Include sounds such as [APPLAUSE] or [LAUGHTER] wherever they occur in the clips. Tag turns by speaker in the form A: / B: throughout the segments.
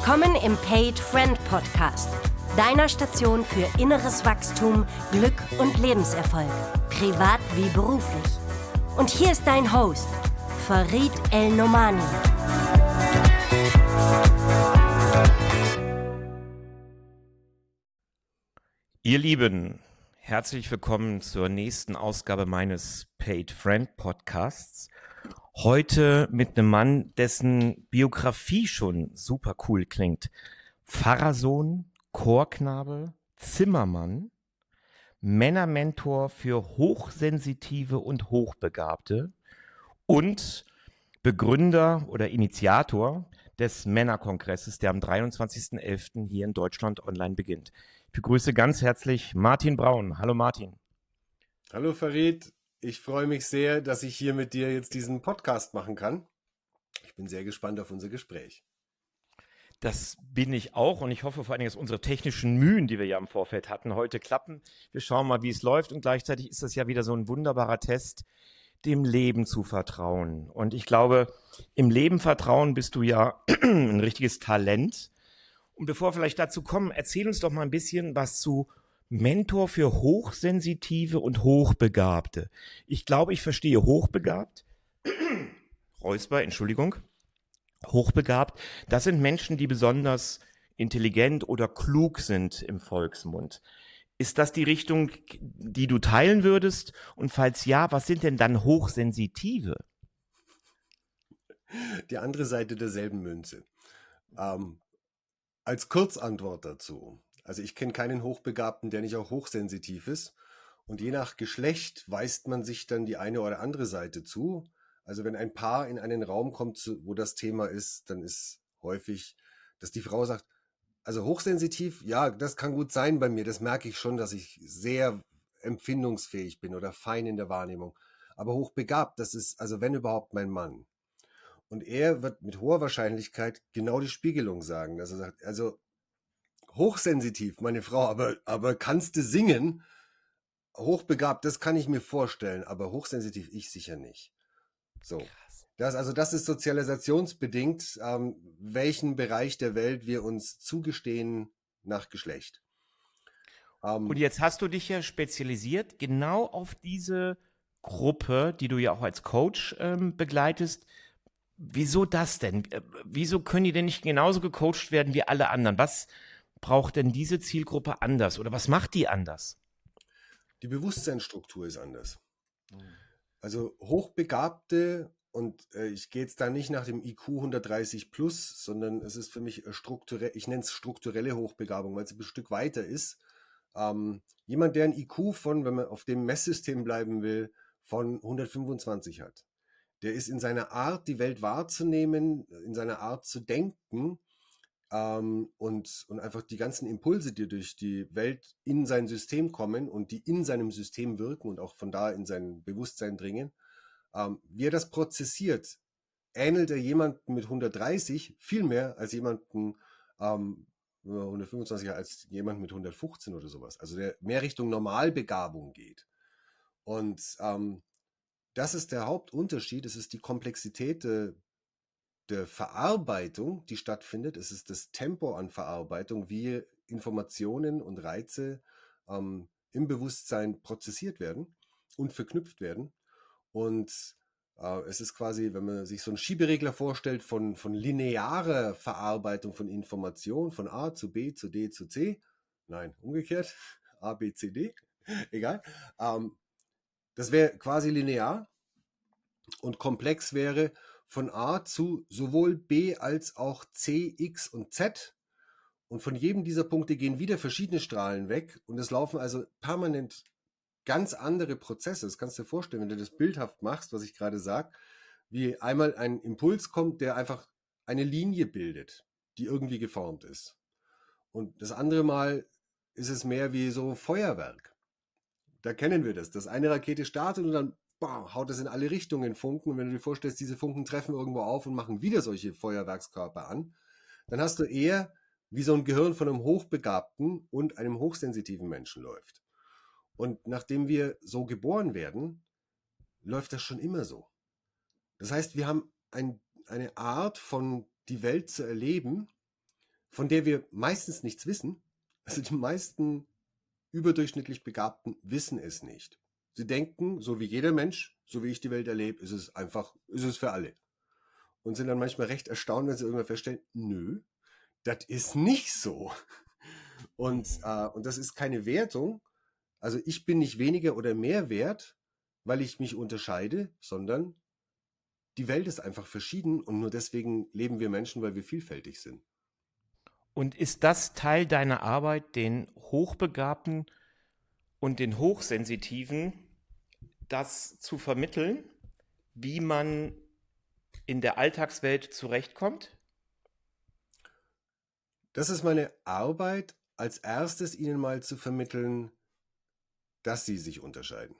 A: Willkommen im Paid Friend Podcast, deiner Station für inneres Wachstum, Glück und Lebenserfolg, privat wie beruflich. Und hier ist dein Host, Farid El Nomani.
B: Ihr Lieben, herzlich willkommen zur nächsten Ausgabe meines Paid Friend Podcasts. Heute mit einem Mann, dessen Biografie schon super cool klingt. Pfarrersohn, Chorknabe, Zimmermann, Männermentor für Hochsensitive und Hochbegabte und Begründer oder Initiator des Männerkongresses, der am 23.11. hier in Deutschland online beginnt. Ich begrüße ganz herzlich Martin Braun. Hallo Martin.
C: Hallo Farid, ich freue mich sehr, dass ich hier mit dir jetzt diesen Podcast machen kann. Ich bin sehr gespannt auf unser Gespräch.
B: Das bin ich auch und ich hoffe vor allen Dingen, dass unsere technischen Mühen, die wir ja im Vorfeld hatten, heute klappen. Wir schauen mal, wie es läuft und gleichzeitig ist das ja wieder so ein wunderbarer Test, dem Leben zu vertrauen. Und ich glaube, im Leben vertrauen bist du ja [CLEARS THROAT] ein richtiges Talent. Und bevor wir vielleicht dazu kommen, erzähl uns doch mal ein bisschen was zu Mentor für Hochsensitive und Hochbegabte. Ich glaube, ich verstehe hochbegabt. [CLEARS THROAT] Räusper, Entschuldigung. Hochbegabt, das sind Menschen, die besonders intelligent oder klug sind im Volksmund. Ist das die Richtung, die du teilen würdest? Und falls ja, was sind denn dann Hochsensitive?
C: Die andere Seite derselben Münze. Ähm, als Kurzantwort dazu. Also ich kenne keinen Hochbegabten, der nicht auch hochsensitiv ist. Und je nach Geschlecht weist man sich dann die eine oder andere Seite zu. Also wenn ein Paar in einen Raum kommt, wo das Thema ist, dann ist häufig, dass die Frau sagt, also hochsensitiv, ja, das kann gut sein bei mir. Das merke ich schon, dass ich sehr empfindungsfähig bin oder fein in der Wahrnehmung. Aber hochbegabt, das ist also wenn überhaupt mein Mann. Und er wird mit hoher Wahrscheinlichkeit genau die Spiegelung sagen, dass er sagt, also hochsensitiv, meine Frau, aber, aber kannst du singen? Hochbegabt, das kann ich mir vorstellen, aber hochsensitiv ich sicher nicht. So. Das, also das ist sozialisationsbedingt, ähm, welchen Bereich der Welt wir uns zugestehen nach Geschlecht.
B: Ähm, Und jetzt hast du dich ja spezialisiert genau auf diese Gruppe, die du ja auch als Coach ähm, begleitest, Wieso das denn? Äh, wieso können die denn nicht genauso gecoacht werden wie alle anderen? Was braucht denn diese Zielgruppe anders oder was macht die anders?
C: Die Bewusstseinsstruktur ist anders. Mhm. Also Hochbegabte und äh, ich gehe jetzt da nicht nach dem IQ 130 plus, sondern es ist für mich strukturell, ich nenne es strukturelle Hochbegabung, weil es ein Stück weiter ist. Ähm, jemand, der ein IQ von, wenn man auf dem Messsystem bleiben will, von 125 hat der ist in seiner Art, die Welt wahrzunehmen, in seiner Art zu denken ähm, und, und einfach die ganzen Impulse, die durch die Welt in sein System kommen und die in seinem System wirken und auch von da in sein Bewusstsein dringen, ähm, wie er das prozessiert, ähnelt er jemanden mit 130 viel mehr als jemanden ähm, 125 als jemand mit 115 oder sowas. Also der mehr Richtung Normalbegabung geht. Und ähm, das ist der Hauptunterschied. Es ist die Komplexität der, der Verarbeitung, die stattfindet. Es ist das Tempo an Verarbeitung, wie Informationen und Reize ähm, im Bewusstsein prozessiert werden und verknüpft werden. Und äh, es ist quasi, wenn man sich so einen Schieberegler vorstellt von, von linearer Verarbeitung von Informationen von A zu B zu D zu C. Nein, umgekehrt. [LAUGHS] A, B, C, D. [LAUGHS] Egal. Ähm, das wäre quasi linear und komplex wäre von A zu sowohl B als auch C, X und Z. Und von jedem dieser Punkte gehen wieder verschiedene Strahlen weg und es laufen also permanent ganz andere Prozesse. Das kannst du dir vorstellen, wenn du das bildhaft machst, was ich gerade sage, wie einmal ein Impuls kommt, der einfach eine Linie bildet, die irgendwie geformt ist. Und das andere Mal ist es mehr wie so Feuerwerk. Da kennen wir das, dass eine Rakete startet und dann boah, haut es in alle Richtungen Funken. Und wenn du dir vorstellst, diese Funken treffen irgendwo auf und machen wieder solche Feuerwerkskörper an, dann hast du eher wie so ein Gehirn von einem hochbegabten und einem hochsensitiven Menschen läuft. Und nachdem wir so geboren werden, läuft das schon immer so. Das heißt, wir haben ein, eine Art von die Welt zu erleben, von der wir meistens nichts wissen. Also die meisten überdurchschnittlich Begabten wissen es nicht. Sie denken, so wie jeder Mensch, so wie ich die Welt erlebe, ist es einfach, ist es für alle. Und sind dann manchmal recht erstaunt, wenn sie irgendwann feststellen, nö, das ist nicht so. [LAUGHS] Und, äh, und das ist keine Wertung. Also ich bin nicht weniger oder mehr wert, weil ich mich unterscheide, sondern die Welt ist einfach verschieden und nur deswegen leben wir Menschen, weil wir vielfältig sind.
B: Und ist das Teil deiner Arbeit, den Hochbegabten und den Hochsensitiven das zu vermitteln, wie man in der Alltagswelt zurechtkommt?
C: Das ist meine Arbeit, als erstes ihnen mal zu vermitteln, dass sie sich unterscheiden.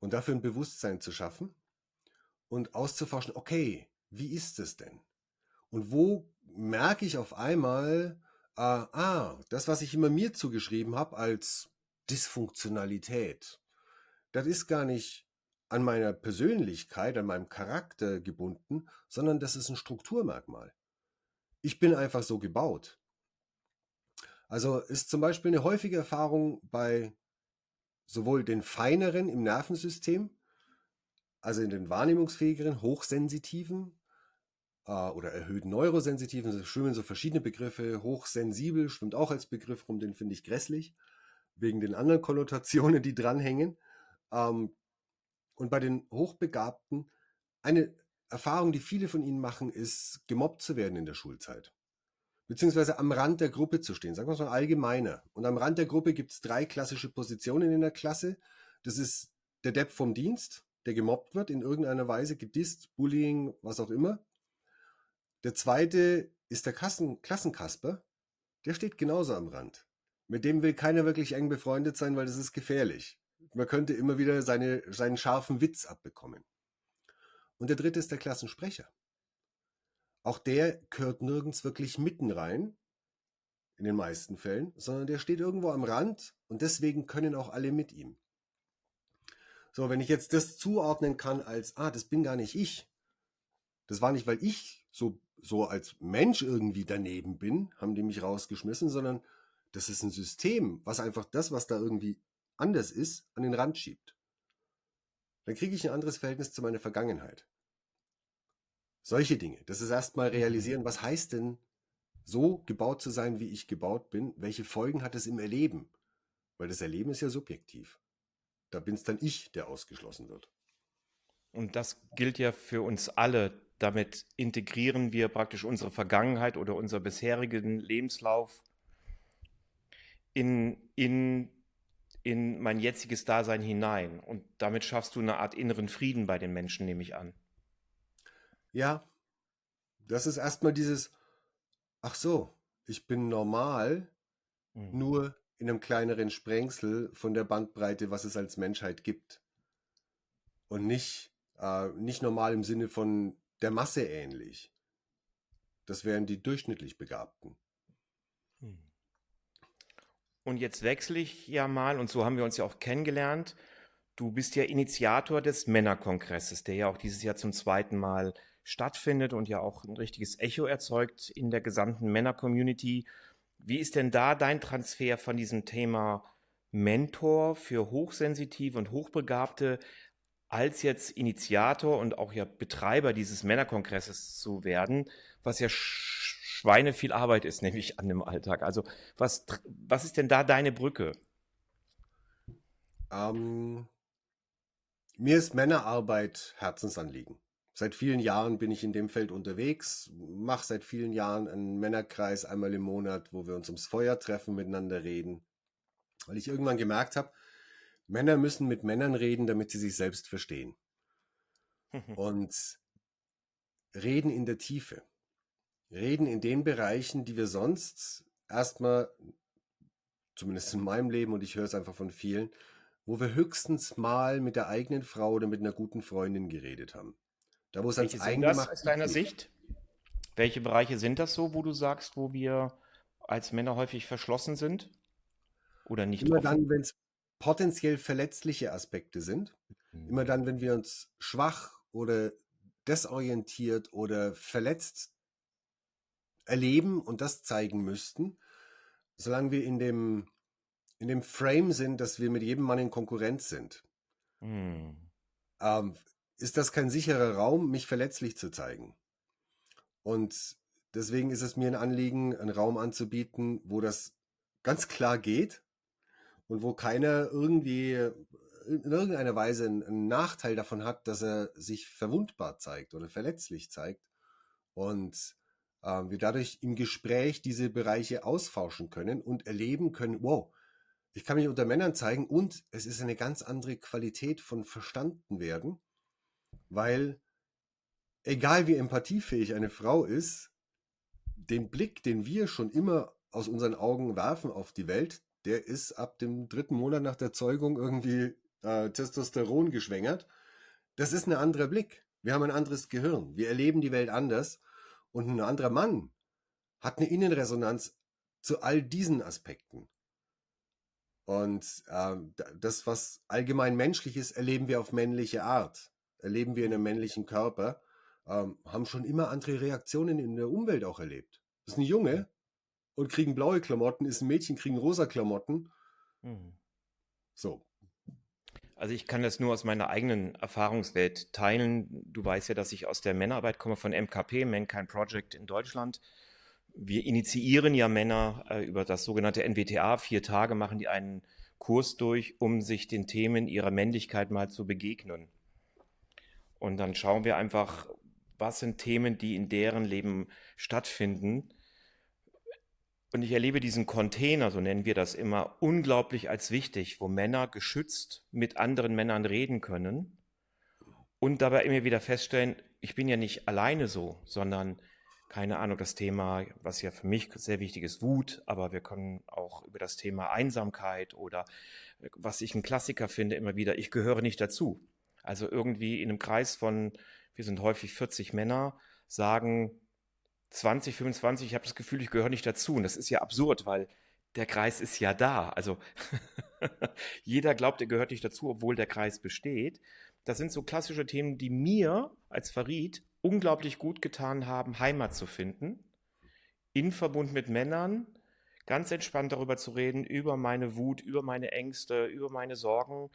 C: Und dafür ein Bewusstsein zu schaffen und auszuforschen, okay, wie ist es denn? Und wo merke ich auf einmal, äh, ah, das, was ich immer mir zugeschrieben habe als Dysfunktionalität, das ist gar nicht an meiner Persönlichkeit, an meinem Charakter gebunden, sondern das ist ein Strukturmerkmal. Ich bin einfach so gebaut. Also ist zum Beispiel eine häufige Erfahrung bei sowohl den feineren im Nervensystem, also in den wahrnehmungsfähigeren, hochsensitiven äh, oder erhöhten neurosensitiven, schwimmen so verschiedene Begriffe. Hochsensibel schwimmt auch als Begriff rum, den finde ich grässlich, wegen den anderen Konnotationen, die dranhängen. Ähm, und bei den Hochbegabten, eine Erfahrung, die viele von ihnen machen, ist, gemobbt zu werden in der Schulzeit. Beziehungsweise am Rand der Gruppe zu stehen, sagen wir es mal allgemeiner. Und am Rand der Gruppe gibt es drei klassische Positionen in der Klasse. Das ist der Depp vom Dienst, der gemobbt wird, in irgendeiner Weise, gedisst, Bullying, was auch immer. Der zweite ist der Kassen, Klassenkasper, der steht genauso am Rand. Mit dem will keiner wirklich eng befreundet sein, weil das ist gefährlich. Man könnte immer wieder seine, seinen scharfen Witz abbekommen. Und der dritte ist der Klassensprecher. Auch der gehört nirgends wirklich mitten rein, in den meisten Fällen, sondern der steht irgendwo am Rand und deswegen können auch alle mit ihm. So, wenn ich jetzt das zuordnen kann als, ah, das bin gar nicht ich. Das war nicht, weil ich so, so als Mensch irgendwie daneben bin, haben die mich rausgeschmissen, sondern das ist ein System, was einfach das, was da irgendwie anders ist, an den Rand schiebt. Dann kriege ich ein anderes Verhältnis zu meiner Vergangenheit. Solche Dinge. Das ist erstmal realisieren, was heißt denn, so gebaut zu sein, wie ich gebaut bin? Welche Folgen hat es im Erleben? Weil das Erleben ist ja subjektiv. Da bin es dann ich, der ausgeschlossen wird.
B: Und das gilt ja für uns alle. Damit integrieren wir praktisch unsere Vergangenheit oder unseren bisherigen Lebenslauf in, in in mein jetziges Dasein hinein. Und damit schaffst du eine Art inneren Frieden bei den Menschen, nehme ich an.
C: Ja, das ist erstmal dieses, ach so, ich bin normal, mhm. nur in einem kleineren Sprengsel von der Bandbreite, was es als Menschheit gibt. Und nicht, äh, nicht normal im Sinne von der Masse ähnlich. Das wären die durchschnittlich Begabten.
B: Und jetzt wechsle ich ja mal, und so haben wir uns ja auch kennengelernt. Du bist ja Initiator des Männerkongresses, der ja auch dieses Jahr zum zweiten Mal stattfindet und ja auch ein richtiges Echo erzeugt in der gesamten Männer-Community. Wie ist denn da dein Transfer von diesem Thema Mentor für Hochsensitive und Hochbegabte als jetzt Initiator und auch ja Betreiber dieses Männerkongresses zu werden, was ja Schweine viel Arbeit ist, [LAUGHS] nämlich an dem Alltag. Also was, was ist denn da deine Brücke?
C: Ähm, mir ist Männerarbeit Herzensanliegen. Seit vielen Jahren bin ich in dem Feld unterwegs, mache seit vielen Jahren einen Männerkreis einmal im Monat, wo wir uns ums Feuer treffen, miteinander reden. Weil ich irgendwann gemerkt habe, Männer müssen mit Männern reden, damit sie sich selbst verstehen. [LAUGHS] Und reden in der Tiefe reden in den Bereichen, die wir sonst erstmal, zumindest in meinem Leben und ich höre es einfach von vielen, wo wir höchstens mal mit der eigenen Frau oder mit einer guten Freundin geredet haben.
B: Da wo es Welche ans sind das aus deiner geht. Sicht? Welche Bereiche sind das so, wo du sagst, wo wir als Männer häufig verschlossen sind? Oder nicht?
C: Immer offen? dann, wenn es potenziell verletzliche Aspekte sind. Mhm. Immer dann, wenn wir uns schwach oder desorientiert oder verletzt erleben und das zeigen müssten, solange wir in dem, in dem Frame sind, dass wir mit jedem Mann in Konkurrenz sind, hm. ähm, ist das kein sicherer Raum, mich verletzlich zu zeigen. Und deswegen ist es mir ein Anliegen, einen Raum anzubieten, wo das ganz klar geht und wo keiner irgendwie in irgendeiner Weise einen, Nachteil davon hat, dass er sich verwundbar zeigt oder verletzlich zeigt. Und äh, wir dadurch im Gespräch diese Bereiche ausforschen können und erleben können, wow, ich kann mich unter Männern zeigen und es ist eine ganz andere Qualität von verstanden werden, weil egal wie empathiefähig eine Frau ist, den Blick, den wir schon immer aus unseren Augen werfen auf die Welt, der ist ab dem dritten Monat nach der Zeugung irgendwie äh, Testosteron geschwängert. Das ist ein anderer Blick. Wir haben ein anderes Gehirn. Wir erleben die Welt anders. Und ein anderer Mann hat eine Innenresonanz zu all diesen Aspekten. Und äh, das, was allgemein menschlich ist, erleben wir auf männliche Art. Erleben wir in einem männlichen Körper. Ähm, haben schon immer andere Reaktionen in der Umwelt auch erlebt. Das ist ein Junge und kriegen blaue Klamotten, ist ein Mädchen, kriegen rosa Klamotten. Mhm. So.
B: Also ich kann das nur aus meiner eigenen Erfahrungswelt teilen. Du weißt ja, dass ich aus der Männerarbeit komme von MKP, Mankind Project in Deutschland. Wir initiieren ja Männer äh, über das sogenannte NWTA. Vier Tage machen die einen Kurs durch, um sich den Themen ihrer Männlichkeit mal zu begegnen. Und dann schauen wir einfach, was sind Themen, die in deren Leben stattfinden und ich erlebe diesen Container, so nennen wir das immer, unglaublich als wichtig, wo Männer geschützt mit anderen Männern reden können und dabei immer wieder feststellen, ich bin ja nicht alleine so, sondern keine Ahnung, das Thema, was ja für mich sehr wichtig ist, Wut, aber wir können auch über das Thema Einsamkeit oder was ich ein Klassiker finde, immer wieder, ich gehöre nicht dazu. Also irgendwie in einem Kreis von, wir sind häufig 40 Männer, sagen 20, 25, ich habe das Gefühl, ich gehöre nicht dazu. Und das ist ja absurd, weil der Kreis ist ja da. Also [LAUGHS] jeder glaubt, er gehört nicht dazu, obwohl der Kreis besteht. Das sind so klassische Themen, die mir als Farid unglaublich gut getan haben, Heimat zu finden, in Verbund mit Männern, ganz entspannt darüber zu reden, über meine Wut, über meine Ängste, über meine Sorgen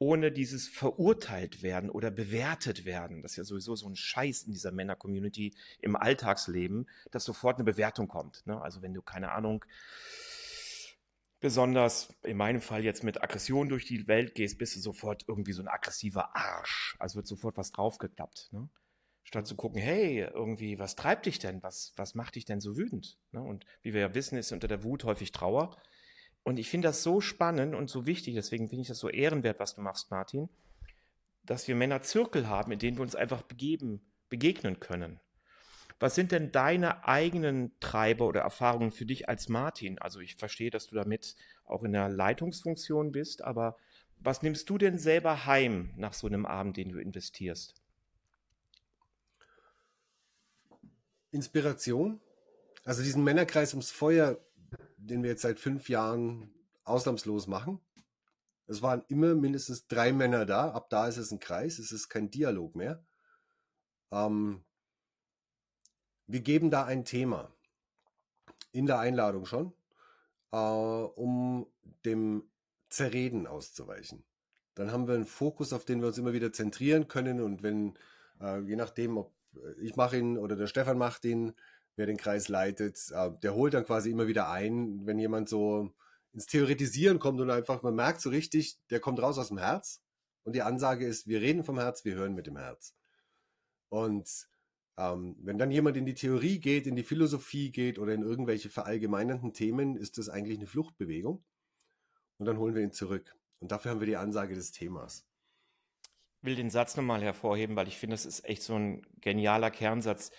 B: ohne dieses verurteilt werden oder bewertet werden. Das ist ja sowieso so ein Scheiß in dieser Männer-Community im Alltagsleben, dass sofort eine Bewertung kommt. Ne? Also wenn du, keine Ahnung, besonders in meinem Fall jetzt mit Aggression durch die Welt gehst, bist du sofort irgendwie so ein aggressiver Arsch. Also wird sofort was draufgeklappt. Ne? Statt zu gucken, hey, irgendwie, was treibt dich denn? Was, was macht dich denn so wütend? Ne? Und wie wir ja wissen, ist unter der Wut häufig Trauer. Und ich finde das so spannend und so wichtig, deswegen finde ich das so ehrenwert, was du machst, Martin, dass wir Männer Zirkel haben, in denen wir uns einfach begeben, begegnen können. Was sind denn deine eigenen Treiber oder Erfahrungen für dich als Martin? Also ich verstehe, dass du damit auch in der Leitungsfunktion bist, aber was nimmst du denn selber heim nach so einem Abend, den du investierst?
C: Inspiration. Also diesen Männerkreis ums Feuer den wir jetzt seit fünf Jahren ausnahmslos machen. Es waren immer mindestens drei Männer da. Ab da ist es ein Kreis, es ist kein Dialog mehr. Ähm, wir geben da ein Thema in der Einladung schon, äh, um dem Zerreden auszuweichen. Dann haben wir einen Fokus, auf den wir uns immer wieder zentrieren können und wenn, äh, je nachdem, ob ich mache ihn oder der Stefan macht ihn, wer den Kreis leitet, äh, der holt dann quasi immer wieder ein, wenn jemand so ins Theoretisieren kommt und einfach, man merkt so richtig, der kommt raus aus dem Herz und die Ansage ist, wir reden vom Herz, wir hören mit dem Herz. Und ähm, wenn dann jemand in die Theorie geht, in die Philosophie geht oder in irgendwelche verallgemeinernden Themen, ist das eigentlich eine Fluchtbewegung. Und dann holen wir ihn zurück. Und dafür haben wir die Ansage des Themas.
B: Ich will den Satz nochmal hervorheben, weil ich finde, das ist echt so ein genialer Kernsatz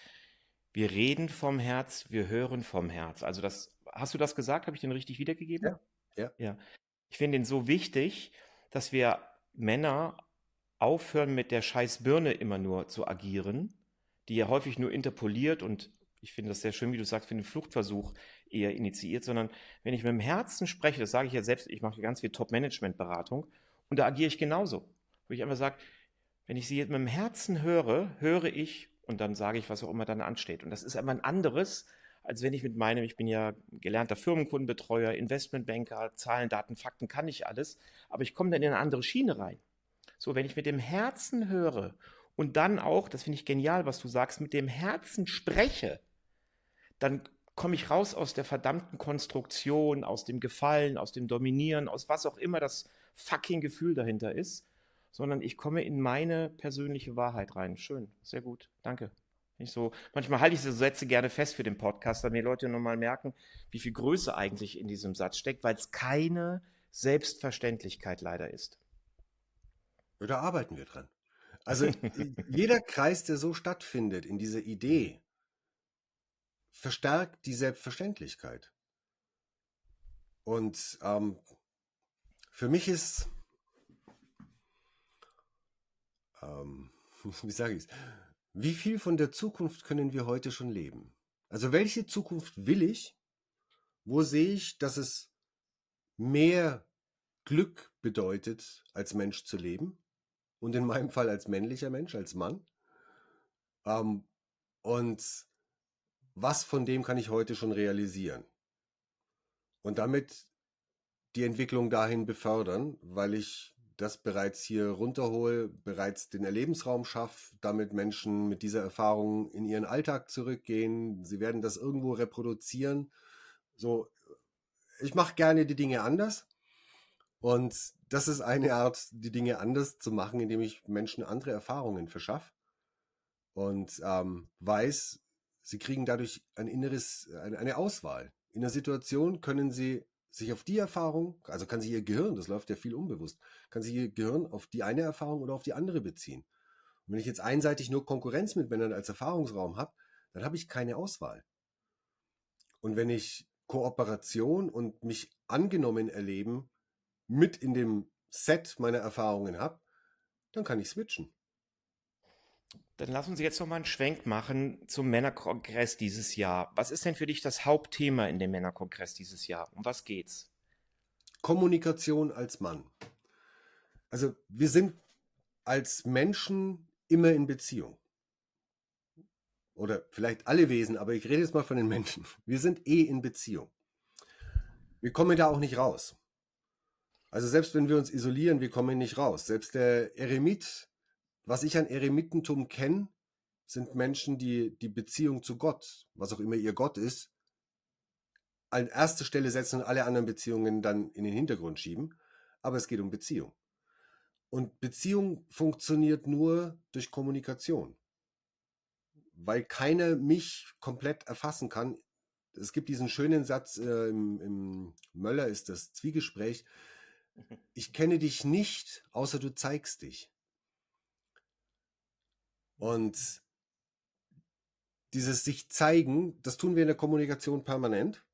B: wir reden vom Herz, wir hören vom Herz. Also das, hast du das gesagt? Habe ich den richtig wiedergegeben?
C: Ja. ja.
B: ja. Ich finde den so wichtig, dass wir Männer aufhören, mit der scheiß Birne immer nur zu agieren, die ja häufig nur interpoliert und ich finde das sehr schön, wie du sagst, für den Fluchtversuch eher initiiert, sondern wenn ich mit dem Herzen spreche, das sage ich ja selbst, ich mache ganz viel Top-Management-Beratung und da agiere ich genauso. Wo ich einfach sage, wenn ich sie jetzt mit dem Herzen höre, höre ich und dann sage ich, was auch immer dann ansteht. Und das ist aber ein anderes, als wenn ich mit meinem, ich bin ja gelernter Firmenkundenbetreuer, Investmentbanker, Zahlen, Daten, Fakten, kann ich alles, aber ich komme dann in eine andere Schiene rein. So, wenn ich mit dem Herzen höre und dann auch, das finde ich genial, was du sagst, mit dem Herzen spreche, dann komme ich raus aus der verdammten Konstruktion, aus dem Gefallen, aus dem Dominieren, aus was auch immer das fucking Gefühl dahinter ist, sondern ich komme in meine persönliche Wahrheit rein. Schön, sehr gut, danke. Ich so, manchmal halte ich diese Sätze gerne fest für den Podcast, damit die Leute nochmal merken, wie viel Größe eigentlich in diesem Satz steckt, weil es keine Selbstverständlichkeit leider ist.
C: Da arbeiten wir dran. Also [LAUGHS] jeder Kreis, der so stattfindet in dieser Idee, verstärkt die Selbstverständlichkeit. Und ähm, für mich ist, ähm, [LAUGHS] wie sage ich es, wie viel von der Zukunft können wir heute schon leben? Also welche Zukunft will ich? Wo sehe ich, dass es mehr Glück bedeutet, als Mensch zu leben? Und in meinem Fall als männlicher Mensch, als Mann. Ähm, und was von dem kann ich heute schon realisieren? Und damit die Entwicklung dahin befördern, weil ich das bereits hier runterhole, bereits den Erlebensraum schaffe, damit Menschen mit dieser Erfahrung in ihren Alltag zurückgehen. Sie werden das irgendwo reproduzieren. So, ich mache gerne die Dinge anders. Und das ist eine Art, die Dinge anders zu machen, indem ich Menschen andere Erfahrungen verschaffe und ähm, weiß, sie kriegen dadurch ein inneres, eine Auswahl. In der Situation können sie sich auf die Erfahrung, also kann sich ihr Gehirn, das läuft ja viel unbewusst, kann sich ihr Gehirn auf die eine Erfahrung oder auf die andere beziehen. Und wenn ich jetzt einseitig nur Konkurrenz mit Männern als Erfahrungsraum habe, dann habe ich keine Auswahl. Und wenn ich Kooperation und mich angenommen erleben mit in dem Set meiner Erfahrungen habe, dann kann ich switchen.
B: Dann lass uns jetzt noch mal einen Schwenk machen zum Männerkongress dieses Jahr. Was ist denn für dich das Hauptthema in dem Männerkongress dieses Jahr? Um was geht's?
C: Kommunikation als Mann. Also wir sind als Menschen immer in Beziehung. Oder vielleicht alle Wesen, aber ich rede jetzt mal von den Menschen. Wir sind eh in Beziehung. Wir kommen da auch nicht raus. Also selbst wenn wir uns isolieren, wir kommen nicht raus. Selbst der Eremit was ich an Eremitentum kenne, sind Menschen, die die Beziehung zu Gott, was auch immer ihr Gott ist, an erste Stelle setzen und alle anderen Beziehungen dann in den Hintergrund schieben. Aber es geht um Beziehung. Und Beziehung funktioniert nur durch Kommunikation. Weil keiner mich komplett erfassen kann. Es gibt diesen schönen Satz äh, im, im Möller ist das Zwiegespräch. [LAUGHS] Ich kenne dich nicht, außer du zeigst dich. Und dieses sich zeigen, das tun wir in der Kommunikation permanent,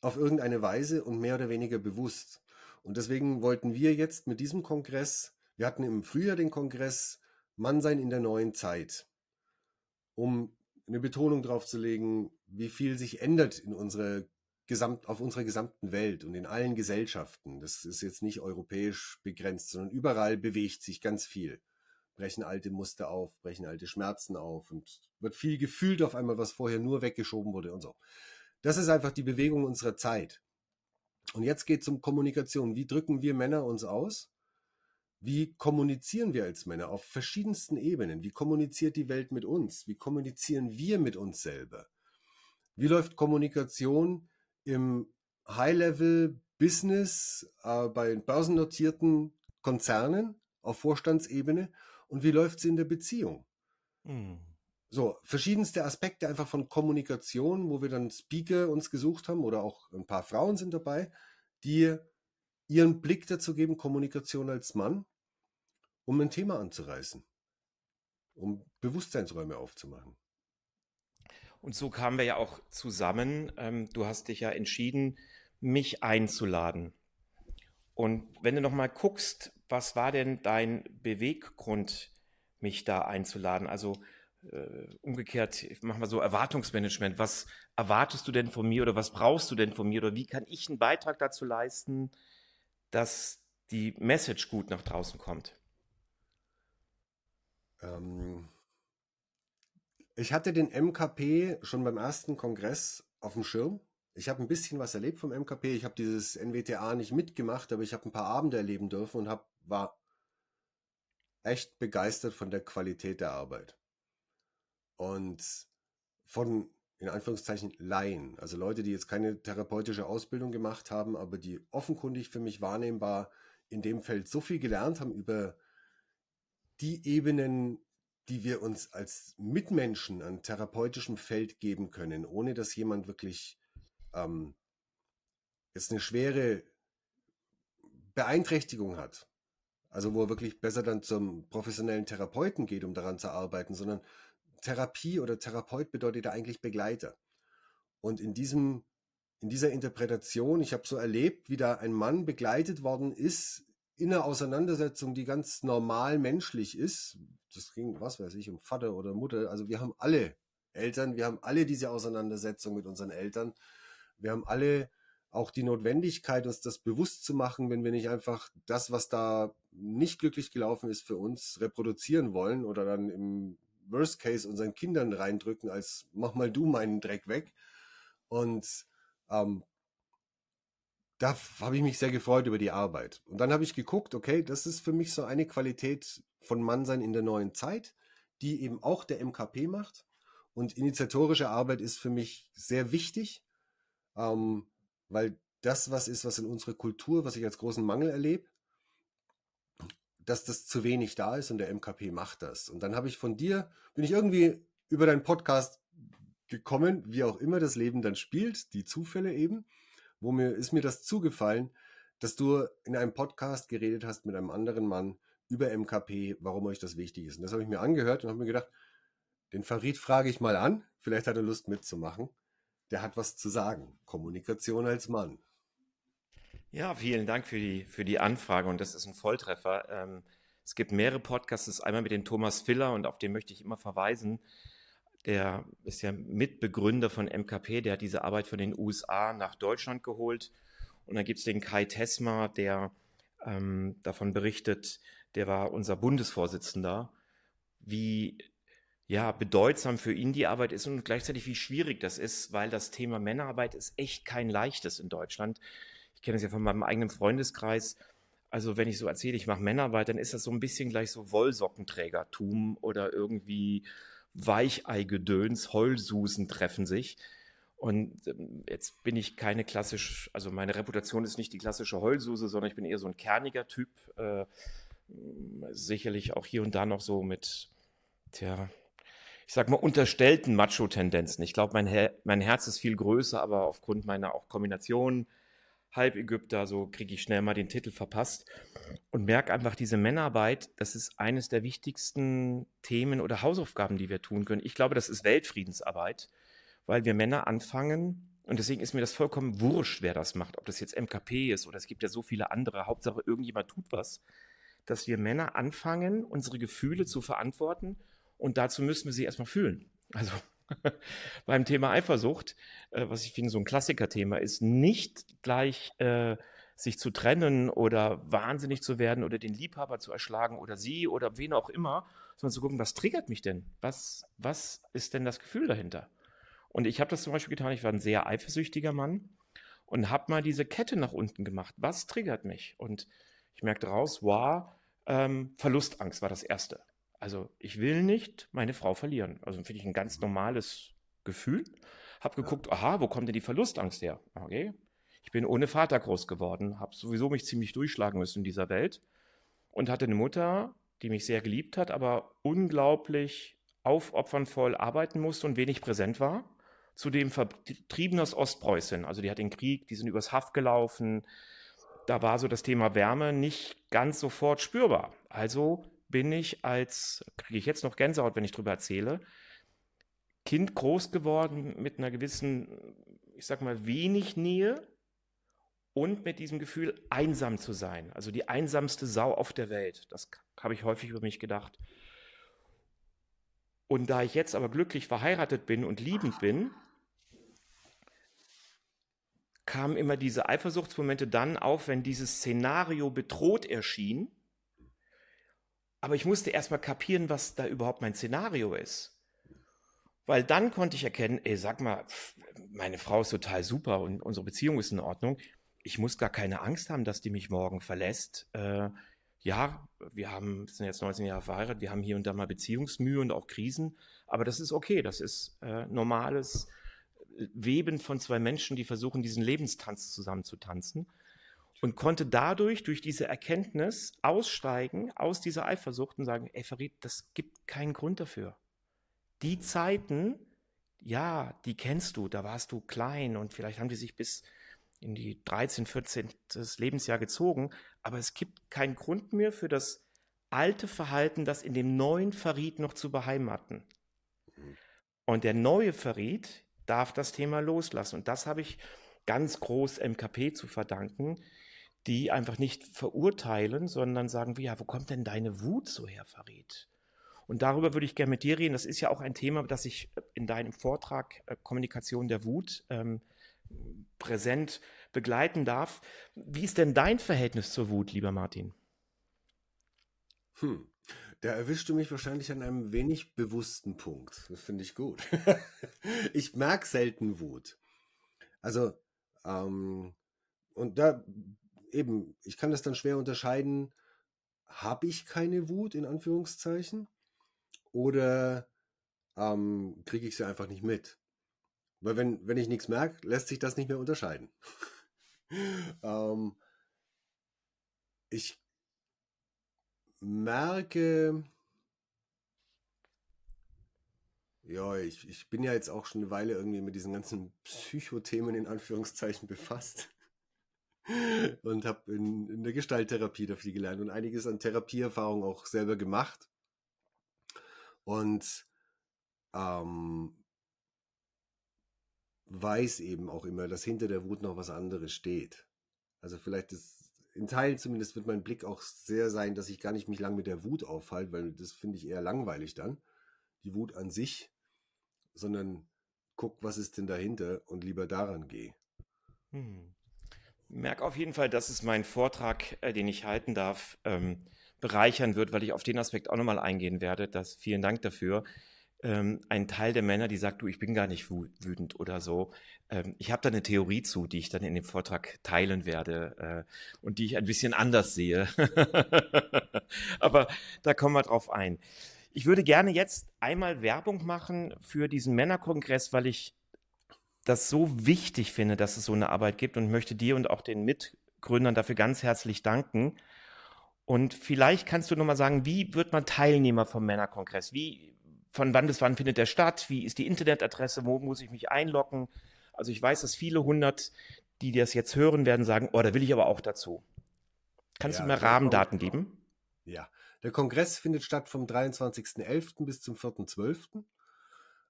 C: auf irgendeine Weise und mehr oder weniger bewusst. Und deswegen wollten wir jetzt mit diesem Kongress, wir hatten im Frühjahr den Kongress Mann sein in der neuen Zeit, um eine Betonung drauf zu legen, wie viel sich ändert in unserer Gesamt, auf unserer gesamten Welt und in allen Gesellschaften. Das ist jetzt nicht europäisch begrenzt, sondern überall bewegt sich ganz viel brechen alte Muster auf, brechen alte Schmerzen auf und wird viel gefühlt auf einmal, was vorher nur weggeschoben wurde und so. Das ist einfach die Bewegung unserer Zeit. Und jetzt geht es um Kommunikation. Wie drücken wir Männer uns aus? Wie kommunizieren wir als Männer auf verschiedensten Ebenen? Wie kommuniziert die Welt mit uns? Wie kommunizieren wir mit uns selber? Wie läuft Kommunikation im High-Level-Business äh, bei börsennotierten Konzernen auf Vorstandsebene und wie läuft sie in der Beziehung. Mhm. So, verschiedenste Aspekte einfach von Kommunikation, wo wir dann Speaker uns gesucht haben oder auch ein paar Frauen sind dabei, die ihren Blick dazu geben, Kommunikation als Mann, um ein Thema anzureißen, um Bewusstseinsräume aufzumachen.
B: Und so kamen wir ja auch zusammen. Ähm, du hast dich ja entschieden, mich einzuladen. Und wenn du nochmal guckst, was war denn dein Beweggrund, mich da einzuladen? Also äh, umgekehrt, machen wir so Erwartungsmanagement. Was erwartest du denn von mir oder was brauchst du denn von mir oder wie kann ich einen Beitrag dazu leisten, dass die Message gut nach draußen kommt?
C: Ähm, ich hatte den MKP schon beim ersten Kongress auf dem Schirm. Ich habe ein bisschen was erlebt vom MKP. Ich habe dieses NWTA nicht mitgemacht, aber ich habe ein paar Abende erleben dürfen und hab, war echt begeistert von der Qualität der Arbeit. Und von, in Anführungszeichen, Laien, also Leute, die jetzt keine therapeutische Ausbildung gemacht haben, aber die offenkundig für mich wahrnehmbar in dem Feld so viel gelernt haben über die Ebenen, die wir uns als Mitmenschen an therapeutischem Feld geben können, ohne dass jemand wirklich ähm, jetzt eine schwere Beeinträchtigung hat. Also wo er wirklich besser dann zum professionellen Therapeuten geht, um daran zu arbeiten, sondern Therapie oder Therapeut bedeutet ja eigentlich Begleiter. Und in diesem, in dieser Interpretation, ich habe so erlebt, wie da ein Mann begleitet worden ist in einer Auseinandersetzung, die ganz normal menschlich ist. Das ging, was weiß ich, um Vater oder Mutter. Also wir haben alle Eltern, wir haben alle diese Auseinandersetzung mit unseren Eltern. Wir haben alle auch die Notwendigkeit, uns das bewusst zu machen, wenn wir nicht einfach das, was da nicht glücklich gelaufen ist, für uns reproduzieren wollen oder dann im Worst Case unseren Kindern reindrücken, als mach mal du meinen Dreck weg. Und ähm, da habe ich mich sehr gefreut über die Arbeit. Und dann habe ich geguckt, okay, das ist für mich so eine Qualität von Mannsein in der neuen Zeit, die eben auch der MKP macht. Und initiatorische Arbeit ist für mich sehr wichtig, ähm, weil das was ist, was in unserer Kultur, was ich als großen Mangel erlebe, dass das zu wenig da ist und der MKP macht das. Und dann habe ich von dir, bin ich irgendwie über deinen Podcast gekommen, wie auch immer das Leben dann spielt, die Zufälle eben, wo mir ist mir das zugefallen, dass du in einem Podcast geredet hast mit einem anderen Mann über MKP, warum euch das wichtig ist. Und das habe ich mir angehört und habe mir gedacht, den Farid frage ich mal an, vielleicht hat er Lust mitzumachen. Der hat was zu sagen. Kommunikation als Mann.
B: Ja, vielen Dank für die, für die Anfrage und das ist ein Volltreffer. Ähm, es gibt mehrere Podcasts, einmal mit dem Thomas Filler und auf den möchte ich immer verweisen. Der ist ja Mitbegründer von MKP, der hat diese Arbeit von den USA nach Deutschland geholt. Und dann gibt es den Kai Tesma, der ähm, davon berichtet, der war unser Bundesvorsitzender, wie ja, bedeutsam für ihn die Arbeit ist und gleichzeitig wie schwierig das ist, weil das Thema Männerarbeit ist echt kein leichtes in Deutschland ich kenne das ja von meinem eigenen Freundeskreis. Also wenn ich so erzähle, ich mache Männerarbeit, dann ist das so ein bisschen gleich so Wollsockenträgertum oder irgendwie Weicheigedöns, Heulsusen treffen sich. Und ähm, jetzt bin ich keine klassisch, also meine Reputation ist nicht die klassische Heulsuse, sondern ich bin eher so ein kerniger Typ. Äh, sicherlich auch hier und da noch so mit, tja, ich sag mal, unterstellten Macho-Tendenzen. Ich glaube, mein, Her mein Herz ist viel größer, aber aufgrund meiner auch Kombination Halbägypter, so kriege ich schnell mal den Titel verpasst und merke einfach, diese Männerarbeit, das ist eines der wichtigsten Themen oder Hausaufgaben, die wir tun können. Ich glaube, das ist Weltfriedensarbeit, weil wir Männer anfangen, und deswegen ist mir das vollkommen wurscht, wer das macht, ob das jetzt MKP ist oder es gibt ja so viele andere, Hauptsache irgendjemand tut was, dass wir Männer anfangen, unsere Gefühle zu verantworten und dazu müssen wir sie erstmal fühlen. Also [LAUGHS] beim Thema Eifersucht, äh, was ich finde so ein Klassiker-Thema ist, nicht gleich äh, sich zu trennen oder wahnsinnig zu werden oder den Liebhaber zu erschlagen oder sie oder wen auch immer, sondern zu gucken, was triggert mich denn? Was, was ist denn das Gefühl dahinter? Und ich habe das zum Beispiel getan, ich war ein sehr eifersüchtiger Mann und habe mal diese Kette nach unten gemacht. Was triggert mich? Und ich merkte raus, wow, ähm, Verlustangst war das Erste. Also ich will nicht meine Frau verlieren. Also finde ich ein ganz normales Gefühl. Hab geguckt, aha, wo kommt denn die Verlustangst her? Okay. Ich bin ohne Vater groß geworden, habe sowieso mich ziemlich durchschlagen müssen in dieser Welt und hatte eine Mutter, die mich sehr geliebt hat, aber unglaublich aufopfernvoll arbeiten musste und wenig präsent war. Zudem vertrieben aus Ostpreußen. Also die hat den Krieg, die sind übers Haft gelaufen. Da war so das Thema Wärme nicht ganz sofort spürbar. Also bin ich als, kriege ich jetzt noch Gänsehaut, wenn ich drüber erzähle, Kind groß geworden mit einer gewissen, ich sag mal, wenig Nähe und mit diesem Gefühl, einsam zu sein. Also die einsamste Sau auf der Welt. Das habe ich häufig über mich gedacht. Und da ich jetzt aber glücklich verheiratet bin und liebend bin, kamen immer diese Eifersuchtsmomente dann auf, wenn dieses Szenario bedroht erschien aber ich musste erstmal kapieren, was da überhaupt mein Szenario ist. Weil dann konnte ich erkennen, ey, sag mal, meine Frau ist total super und unsere Beziehung ist in Ordnung. Ich muss gar keine Angst haben, dass die mich morgen verlässt. Äh, ja, wir haben, sind jetzt 19 Jahre verheiratet, wir haben hier und da mal Beziehungsmühe und auch Krisen, aber das ist okay, das ist äh, normales Weben von zwei Menschen, die versuchen, diesen Lebenstanz zusammen zu tanzen und konnte dadurch, durch diese Erkenntnis, aussteigen aus dieser Eifersucht und sagen, ey Farid, das gibt keinen Grund dafür. Die Zeiten, ja, die kennst du, da warst du klein und vielleicht haben die sich bis in die 13, 14. Lebensjahr gezogen, aber es gibt keinen Grund mehr für das alte Verhalten, das in dem neuen Farid noch zu beheimaten. Und der neue Farid darf das Thema loslassen. Und das habe ich ganz groß MKP zu verdanken, die einfach nicht verurteilen, sondern sagen, ja, wo kommt denn deine Wut so her, Farid? Und darüber würde ich gerne mit dir reden. Das ist ja auch ein Thema, das ich in deinem Vortrag äh, Kommunikation der Wut ähm, präsent begleiten darf. Wie ist denn dein Verhältnis zur Wut, lieber Martin?
C: Hm. Da erwischst du mich wahrscheinlich an einem wenig bewussten Punkt. Das finde ich gut. [LAUGHS] ich merke selten Wut. Also, ähm, und da eben, ich kann das dann schwer unterscheiden, habe ich keine Wut in Anführungszeichen oder ähm, kriege ich sie einfach nicht mit? Weil wenn, wenn ich nichts merke, lässt sich das nicht mehr unterscheiden. [LAUGHS] ähm, ich merke, ja, ich, ich bin ja jetzt auch schon eine Weile irgendwie mit diesen ganzen Psychothemen in Anführungszeichen befasst und habe in, in der Gestalttherapie dafür gelernt und einiges an Therapieerfahrung auch selber gemacht. Und ähm, weiß eben auch immer, dass hinter der Wut noch was anderes steht. Also vielleicht ist in Teilen zumindest wird mein Blick auch sehr sein, dass ich gar nicht mich lang mit der Wut aufhalte, weil das finde ich eher langweilig dann. Die Wut an sich, sondern guck, was ist denn dahinter und lieber daran gehe.
B: Hm. Merk auf jeden Fall, dass es mein Vortrag, äh, den ich halten darf, ähm, bereichern wird, weil ich auf den Aspekt auch nochmal eingehen werde. Das, vielen Dank dafür ähm, ein Teil der Männer, die sagt, du, ich bin gar nicht wütend oder so. Ähm, ich habe da eine Theorie zu, die ich dann in dem Vortrag teilen werde äh, und die ich ein bisschen anders sehe. [LAUGHS] Aber da kommen wir drauf ein. Ich würde gerne jetzt einmal Werbung machen für diesen Männerkongress, weil ich das so wichtig finde, dass es so eine Arbeit gibt und möchte dir und auch den Mitgründern dafür ganz herzlich danken. Und vielleicht kannst du nochmal sagen, wie wird man Teilnehmer vom Männerkongress? Wie, von wann bis wann findet der statt, wie ist die Internetadresse, wo muss ich mich einloggen. Also ich weiß, dass viele hundert, die das jetzt hören, werden sagen, oh, da will ich aber auch dazu. Kannst ja, du mir Rahmendaten geben?
C: Ja, der Kongress findet statt vom 23.11. bis zum 4.12.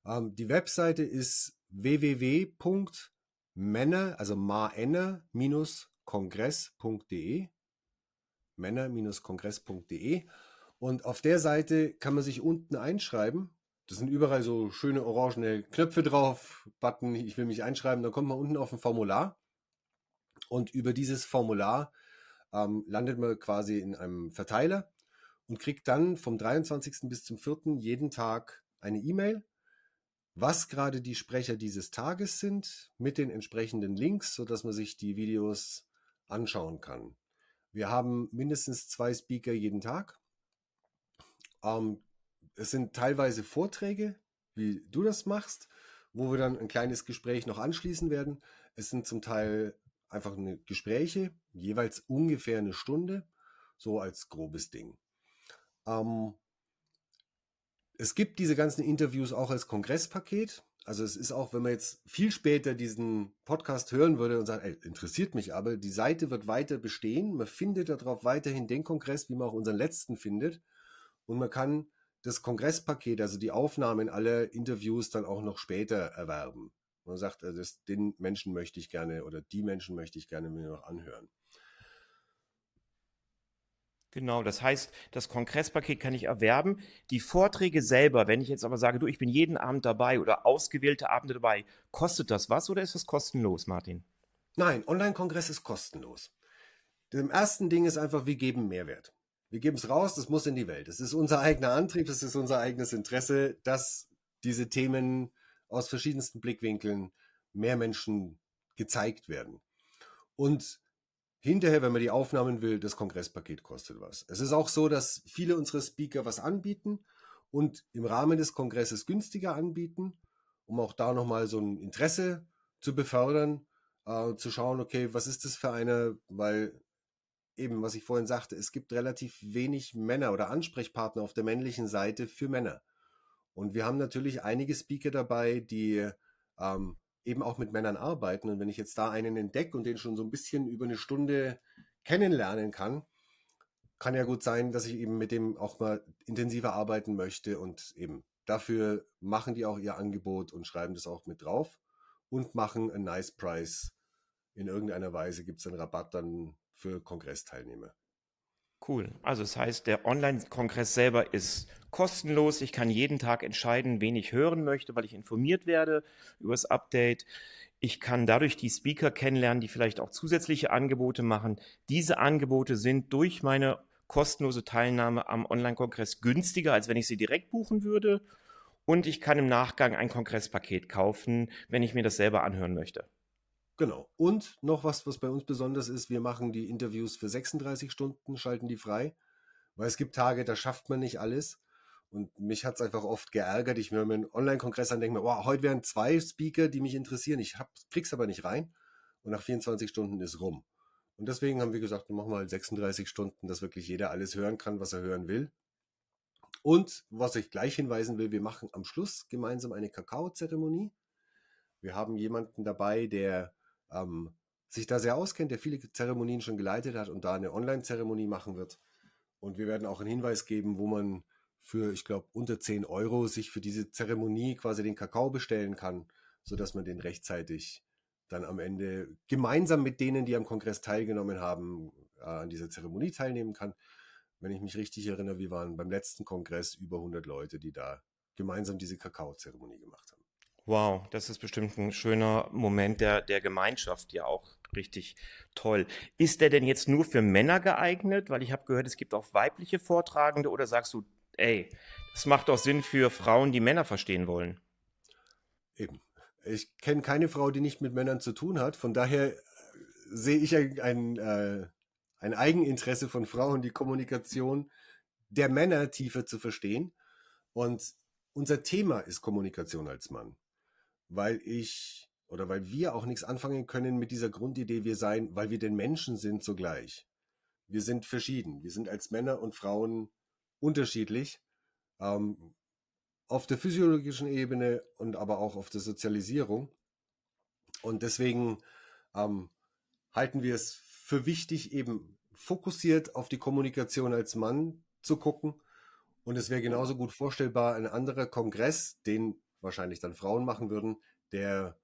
C: Ähm, die Webseite ist www.männer, also maenner-kongress.de männer-kongress.de und auf der Seite kann man sich unten einschreiben das sind überall so schöne orangene Knöpfe drauf, Button, ich will mich einschreiben, dann kommt man unten auf ein Formular und über dieses Formular ähm, landet man quasi in einem Verteiler und kriegt dann vom 23. bis zum 4. jeden Tag eine E-Mail, was gerade die Sprecher dieses Tages sind, mit den entsprechenden Links, sodass man sich die Videos anschauen kann. Wir haben mindestens zwei Speaker jeden Tag. Ähm, es sind teilweise Vorträge, wie du das machst, wo wir dann ein kleines Gespräch noch anschließen werden. Es sind zum Teil einfach eine Gespräche, jeweils ungefähr eine Stunde, so als grobes Ding. Ähm, es gibt diese ganzen Interviews auch als Kongresspaket. Also es ist auch, wenn man jetzt viel später diesen Podcast hören würde und sagt, ey, interessiert mich aber, die Seite wird weiter bestehen. Man findet darauf weiterhin den Kongress, wie man auch unseren letzten findet. Und man kann das Kongresspaket, also die Aufnahmen aller Interviews dann auch noch später erwerben. Man sagt, also das, den Menschen möchte ich gerne oder die Menschen möchte ich gerne mir noch anhören.
B: Genau, das heißt, das Kongresspaket kann ich erwerben. Die Vorträge selber, wenn ich jetzt aber sage, du, ich bin jeden Abend dabei oder ausgewählte Abende dabei, kostet das was oder ist das kostenlos, Martin?
C: Nein, Online-Kongress ist kostenlos. Dem ersten Ding ist einfach, wir geben Mehrwert. Wir geben es raus, das muss in die Welt. Es ist unser eigener Antrieb, es ist unser eigenes Interesse, dass diese Themen aus verschiedensten Blickwinkeln mehr Menschen gezeigt werden. Und hinterher, wenn man die Aufnahmen will, das Kongresspaket kostet was. Es ist auch so, dass viele unserer Speaker was anbieten und im Rahmen des Kongresses günstiger anbieten, um auch da nochmal so ein Interesse zu befördern, äh, zu schauen, okay, was ist das für eine, weil eben, was ich vorhin sagte, es gibt relativ wenig Männer oder Ansprechpartner auf der männlichen Seite für Männer. Und wir haben natürlich einige Speaker dabei, die ähm, eben auch mit Männern arbeiten. Und wenn ich jetzt da einen entdecke und den schon so ein bisschen über eine Stunde kennenlernen kann, kann ja gut sein, dass ich eben mit dem auch mal intensiver arbeiten möchte und eben dafür machen die auch ihr Angebot und schreiben das auch mit drauf und machen ein Nice Price. In irgendeiner Weise gibt es einen Rabatt dann für Kongressteilnehmer.
B: Cool. Also das heißt, der Online-Kongress selber ist kostenlos. Ich kann jeden Tag entscheiden, wen ich hören möchte, weil ich informiert werde über das Update. Ich kann dadurch die Speaker kennenlernen, die vielleicht auch zusätzliche Angebote machen. Diese Angebote sind durch meine kostenlose Teilnahme am Online-Kongress günstiger, als wenn ich sie direkt buchen würde. Und ich kann im Nachgang ein Kongresspaket kaufen, wenn ich mir das selber anhören möchte.
C: Genau. Und noch was, was bei uns besonders ist, wir machen die Interviews für 36 Stunden, schalten die frei, weil es gibt Tage, da schafft man nicht alles. Und mich hat es einfach oft geärgert. Ich mir einen Online-Kongress an denke, wow, heute wären zwei Speaker, die mich interessieren. Ich hab, krieg's aber nicht rein. Und nach 24 Stunden ist rum. Und deswegen haben wir gesagt, machen wir halt 36 Stunden, dass wirklich jeder alles hören kann, was er hören will. Und was ich gleich hinweisen will, wir machen am Schluss gemeinsam eine Kakaozeremonie. Wir haben jemanden dabei, der ähm, sich da sehr auskennt, der viele Zeremonien schon geleitet hat und da eine Online-Zeremonie machen wird. Und wir werden auch einen Hinweis geben, wo man für, ich glaube, unter 10 Euro sich für diese Zeremonie quasi den Kakao bestellen kann, sodass man den rechtzeitig dann am Ende gemeinsam mit denen, die am Kongress teilgenommen haben, äh, an dieser Zeremonie teilnehmen kann. Wenn ich mich richtig erinnere, wir waren beim letzten Kongress über 100 Leute, die da gemeinsam diese Kakaozeremonie gemacht haben.
B: Wow, das ist bestimmt ein schöner Moment der, der Gemeinschaft, ja auch richtig toll. Ist der denn jetzt nur für Männer geeignet? Weil ich habe gehört, es gibt auch weibliche Vortragende oder sagst du, ey, das macht doch Sinn für Frauen, die Männer verstehen wollen?
C: Eben. Ich kenne keine Frau, die nicht mit Männern zu tun hat. Von daher äh, sehe ich ein, äh, ein Eigeninteresse von Frauen, die Kommunikation der Männer tiefer zu verstehen. Und unser Thema ist Kommunikation als Mann weil ich oder weil wir auch nichts anfangen können mit dieser Grundidee, wir seien, weil wir den Menschen sind zugleich. Wir sind verschieden. Wir sind als Männer und Frauen unterschiedlich. Ähm, auf der physiologischen Ebene und aber auch auf der Sozialisierung. Und deswegen ähm, halten wir es für wichtig, eben fokussiert auf die Kommunikation als Mann zu gucken. Und es wäre genauso gut vorstellbar, ein anderer Kongress, den wahrscheinlich dann Frauen machen würden, der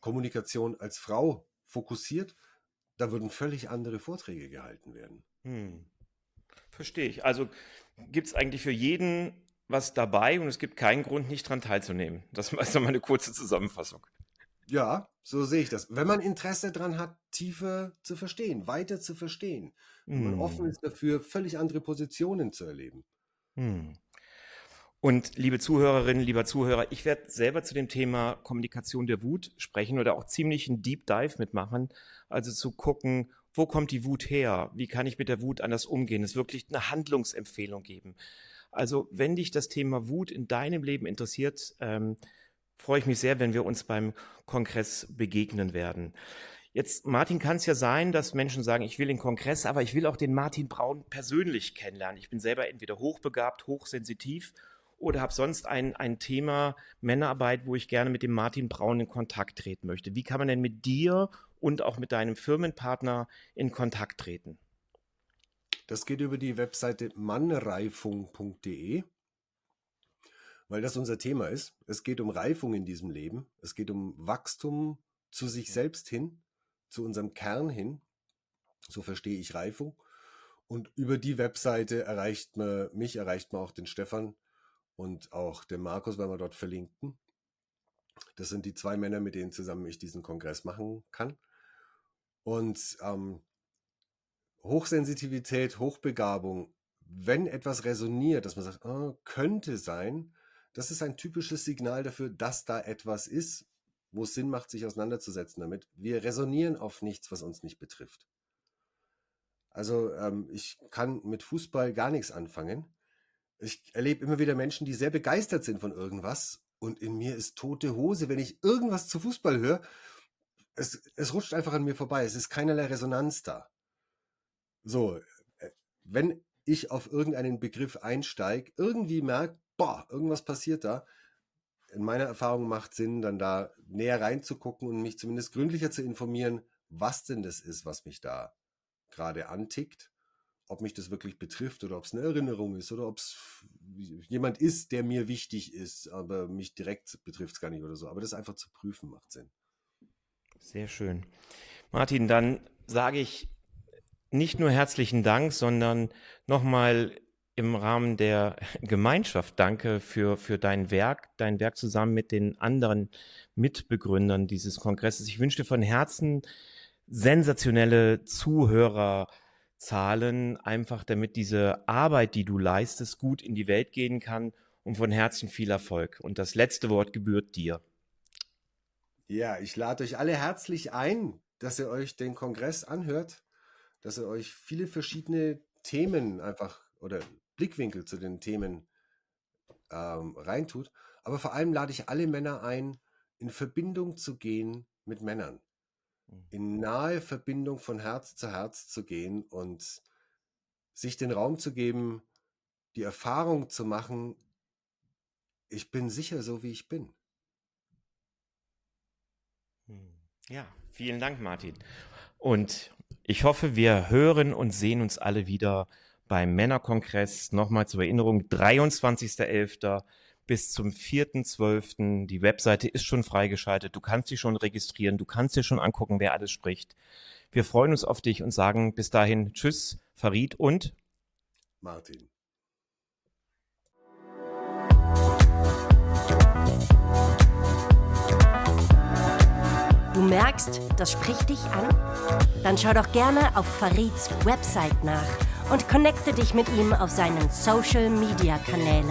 C: Kommunikation als Frau fokussiert, da würden völlig andere Vorträge gehalten werden. Hm.
B: Verstehe ich. Also gibt es eigentlich für jeden was dabei und es gibt keinen Grund, nicht daran teilzunehmen. Das [LAUGHS] ist mal eine kurze Zusammenfassung.
C: Ja, so sehe ich das. Wenn man Interesse daran hat, tiefer zu verstehen, weiter zu verstehen, hm. man offen ist dafür, völlig andere Positionen zu erleben. Hm.
B: Und liebe Zuhörerinnen, lieber Zuhörer, ich werde selber zu dem Thema Kommunikation der Wut sprechen oder auch ziemlich einen Deep Dive mitmachen. Also zu gucken, wo kommt die Wut her? Wie kann ich mit der Wut anders umgehen? Es wirklich eine Handlungsempfehlung geben. Also wenn dich das Thema Wut in deinem Leben interessiert, ähm, freue ich mich sehr, wenn wir uns beim Kongress begegnen werden. Jetzt, Martin, kann es ja sein, dass Menschen sagen, ich will den Kongress, aber ich will auch den Martin Braun persönlich kennenlernen. Ich bin selber entweder hochbegabt, hochsensitiv oder habe sonst ein, ein Thema Männerarbeit, wo ich gerne mit dem Martin Braun in Kontakt treten möchte. Wie kann man denn mit dir und auch mit deinem Firmenpartner in Kontakt treten?
C: Das geht über die Webseite mannreifung.de, weil das unser Thema ist. Es geht um Reifung in diesem Leben. Es geht um Wachstum zu sich selbst hin, zu unserem Kern hin. So verstehe ich Reifung. Und über die Webseite erreicht man mich, erreicht man auch den Stefan und auch den Markus werden wir dort verlinken. Das sind die zwei Männer, mit denen zusammen ich diesen Kongress machen kann. Und ähm, Hochsensitivität, Hochbegabung, wenn etwas resoniert, dass man sagt, oh, könnte sein, das ist ein typisches Signal dafür, dass da etwas ist, wo es Sinn macht, sich auseinanderzusetzen damit. Wir resonieren auf nichts, was uns nicht betrifft. Also ähm, ich kann mit Fußball gar nichts anfangen. Ich erlebe immer wieder Menschen, die sehr begeistert sind von irgendwas und in mir ist tote Hose, wenn ich irgendwas zu Fußball höre. Es, es rutscht einfach an mir vorbei. Es ist keinerlei Resonanz da. So, äh, wenn ich auf irgendeinen Begriff einsteige, irgendwie merke, boah, irgendwas passiert da, in meiner Erfahrung macht Sinn, dann da näher reinzugucken und mich zumindest gründlicher zu informieren, was denn das ist, was mich da gerade antickt, ob mich das wirklich betrifft oder ob es eine Erinnerung ist oder ob es jemand ist, der mir wichtig ist, aber mich direkt betrifft es gar nicht oder so. Aber das einfach zu prüfen macht Sinn.
B: Sehr schön. Martin, dann sage ich nicht nur herzlichen Dank, sondern nochmal im Rahmen der [LAUGHS] Gemeinschaft danke für, für dein Werk, dein Werk zusammen mit den anderen Mitbegründern dieses Kongresses. Ich wünsche dir von Herzen sensationelle Zuhörerzahlen, einfach damit diese Arbeit, die du leistest, gut in die Welt gehen kann und von Herzen viel Erfolg. Und das letzte Wort gebührt dir.
C: Ja, ich lade euch alle herzlich ein, dass ihr euch den Kongress anhört, dass ihr euch viele verschiedene Themen einfach oder Blickwinkel zu den Themen ähm, reintut. Aber vor allem lade ich alle Männer ein, in Verbindung zu gehen mit Männern. Mhm. In nahe Verbindung von Herz zu Herz zu gehen und sich den Raum zu geben, die Erfahrung zu machen, ich bin sicher so, wie ich bin.
B: Hm. Ja, vielen Dank, Martin. Und ich hoffe, wir hören und sehen uns alle wieder beim Männerkongress. Nochmal zur Erinnerung, 23.11. bis zum 4.12. Die Webseite ist schon freigeschaltet. Du kannst dich schon registrieren. Du kannst dir schon angucken, wer alles spricht. Wir freuen uns auf dich und sagen bis dahin Tschüss, Farid und
C: Martin.
A: Du merkst, das spricht dich an? Dann schau doch gerne auf Farids Website nach und connecte dich mit ihm auf seinen Social-Media-Kanälen.